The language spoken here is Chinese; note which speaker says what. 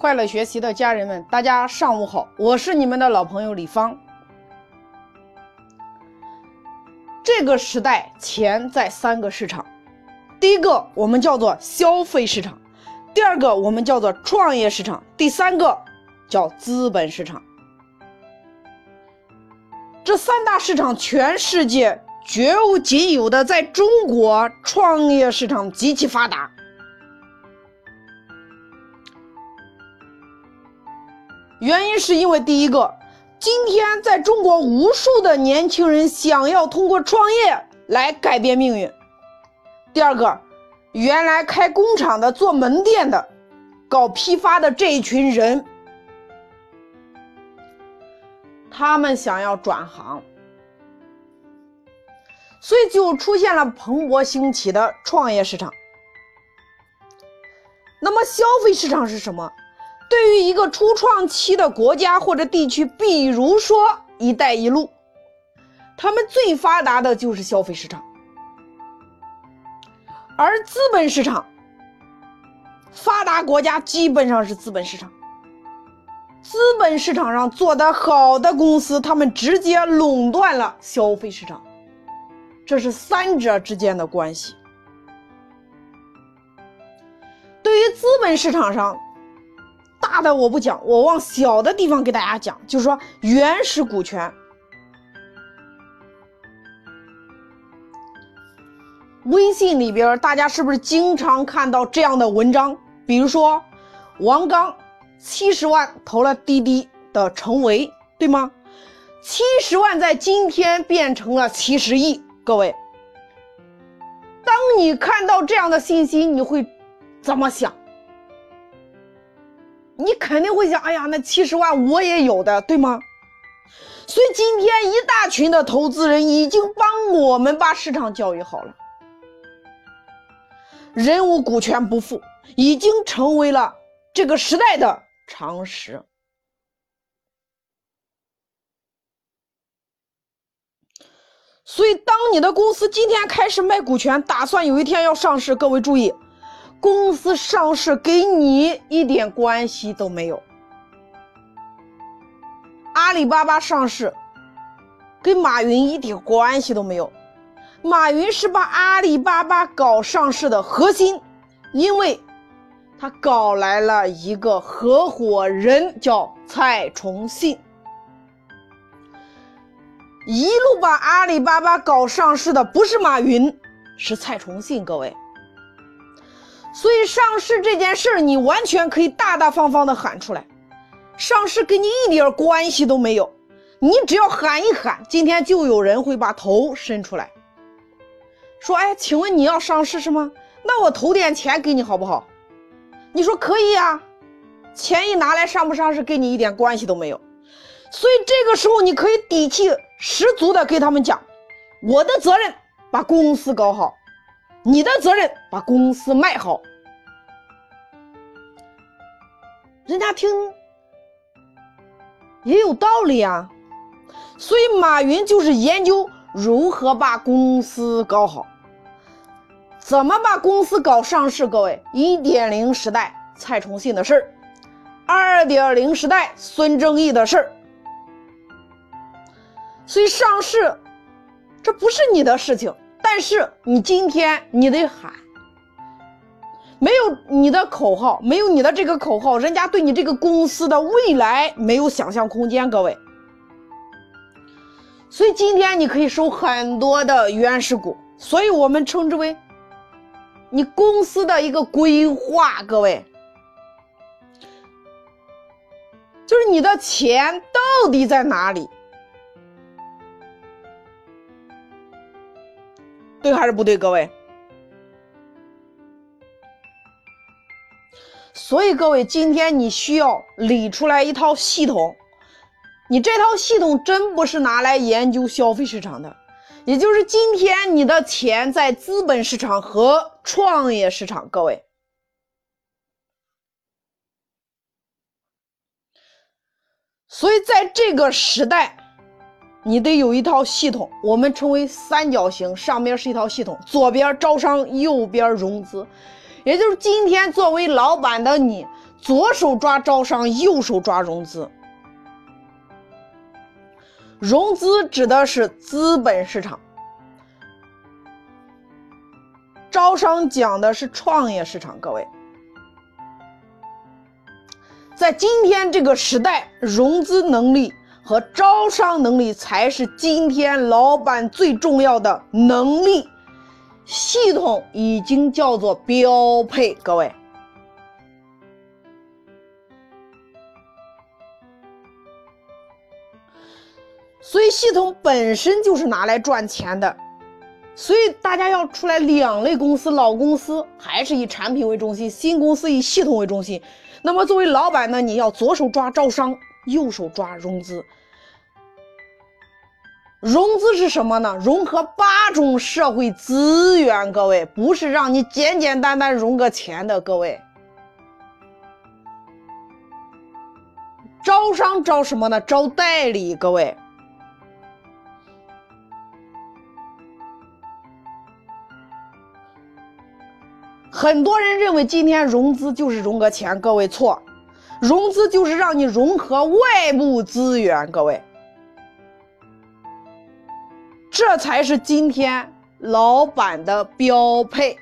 Speaker 1: 快乐学习的家人们，大家上午好，我是你们的老朋友李芳。这个时代，钱在三个市场，第一个我们叫做消费市场，第二个我们叫做创业市场，第三个叫资本市场。这三大市场，全世界绝无仅有的，在中国创业市场极其发达。原因是因为第一个，今天在中国无数的年轻人想要通过创业来改变命运；第二个，原来开工厂的、做门店的、搞批发的这一群人，他们想要转行，所以就出现了蓬勃兴起的创业市场。那么消费市场是什么？对于一个初创期的国家或者地区，比如说“一带一路”，他们最发达的就是消费市场，而资本市场，发达国家基本上是资本市场。资本市场上做得好的公司，他们直接垄断了消费市场，这是三者之间的关系。对于资本市场上，大的我不讲，我往小的地方给大家讲，就是说原始股权。微信里边，大家是不是经常看到这样的文章？比如说，王刚七十万投了滴滴的成为，对吗？七十万在今天变成了七十亿。各位，当你看到这样的信息，你会怎么想？你肯定会想，哎呀，那七十万我也有的，对吗？所以今天一大群的投资人已经帮我们把市场教育好了。人无股权不富，已经成为了这个时代的常识。所以，当你的公司今天开始卖股权，打算有一天要上市，各位注意。公司上市跟你一点关系都没有。阿里巴巴上市，跟马云一点关系都没有。马云是把阿里巴巴搞上市的核心，因为他搞来了一个合伙人，叫蔡崇信。一路把阿里巴巴搞上市的不是马云，是蔡崇信。各位。所以上市这件事儿，你完全可以大大方方的喊出来。上市跟你一点关系都没有，你只要喊一喊，今天就有人会把头伸出来，说：“哎，请问你要上市是吗？那我投点钱给你好不好？”你说可以呀，钱一拿来，上不上市跟你一点关系都没有。所以这个时候，你可以底气十足的给他们讲：“我的责任把公司搞好。”你的责任把公司卖好，人家听也有道理啊。所以马云就是研究如何把公司搞好，怎么把公司搞上市。各位，一点零时代蔡崇信的事儿，二点零时代孙正义的事儿。所以上市，这不是你的事情。但是你今天你得喊，没有你的口号，没有你的这个口号，人家对你这个公司的未来没有想象空间。各位，所以今天你可以收很多的原始股，所以我们称之为你公司的一个规划。各位，就是你的钱到底在哪里？对还是不对，各位？所以各位，今天你需要理出来一套系统。你这套系统真不是拿来研究消费市场的，也就是今天你的钱在资本市场和创业市场。各位，所以在这个时代。你得有一套系统，我们称为三角形，上边是一套系统，左边招商，右边融资，也就是今天作为老板的你，左手抓招商，右手抓融资。融资指的是资本市场，招商讲的是创业市场。各位，在今天这个时代，融资能力和招商能力才是今天老板最重要的能力。系统已经叫做标配，各位。所以系统本身就是拿来赚钱的，所以大家要出来两类公司，老公司还是以产品为中心，新公司以系统为中心。那么作为老板呢，你要左手抓招商，右手抓融资。融资是什么呢？融合八种社会资源，各位不是让你简简单单融个钱的，各位。招商招什么呢？招代理，各位。很多人认为今天融资就是融个钱，各位错，融资就是让你融合外部资源，各位，这才是今天老板的标配。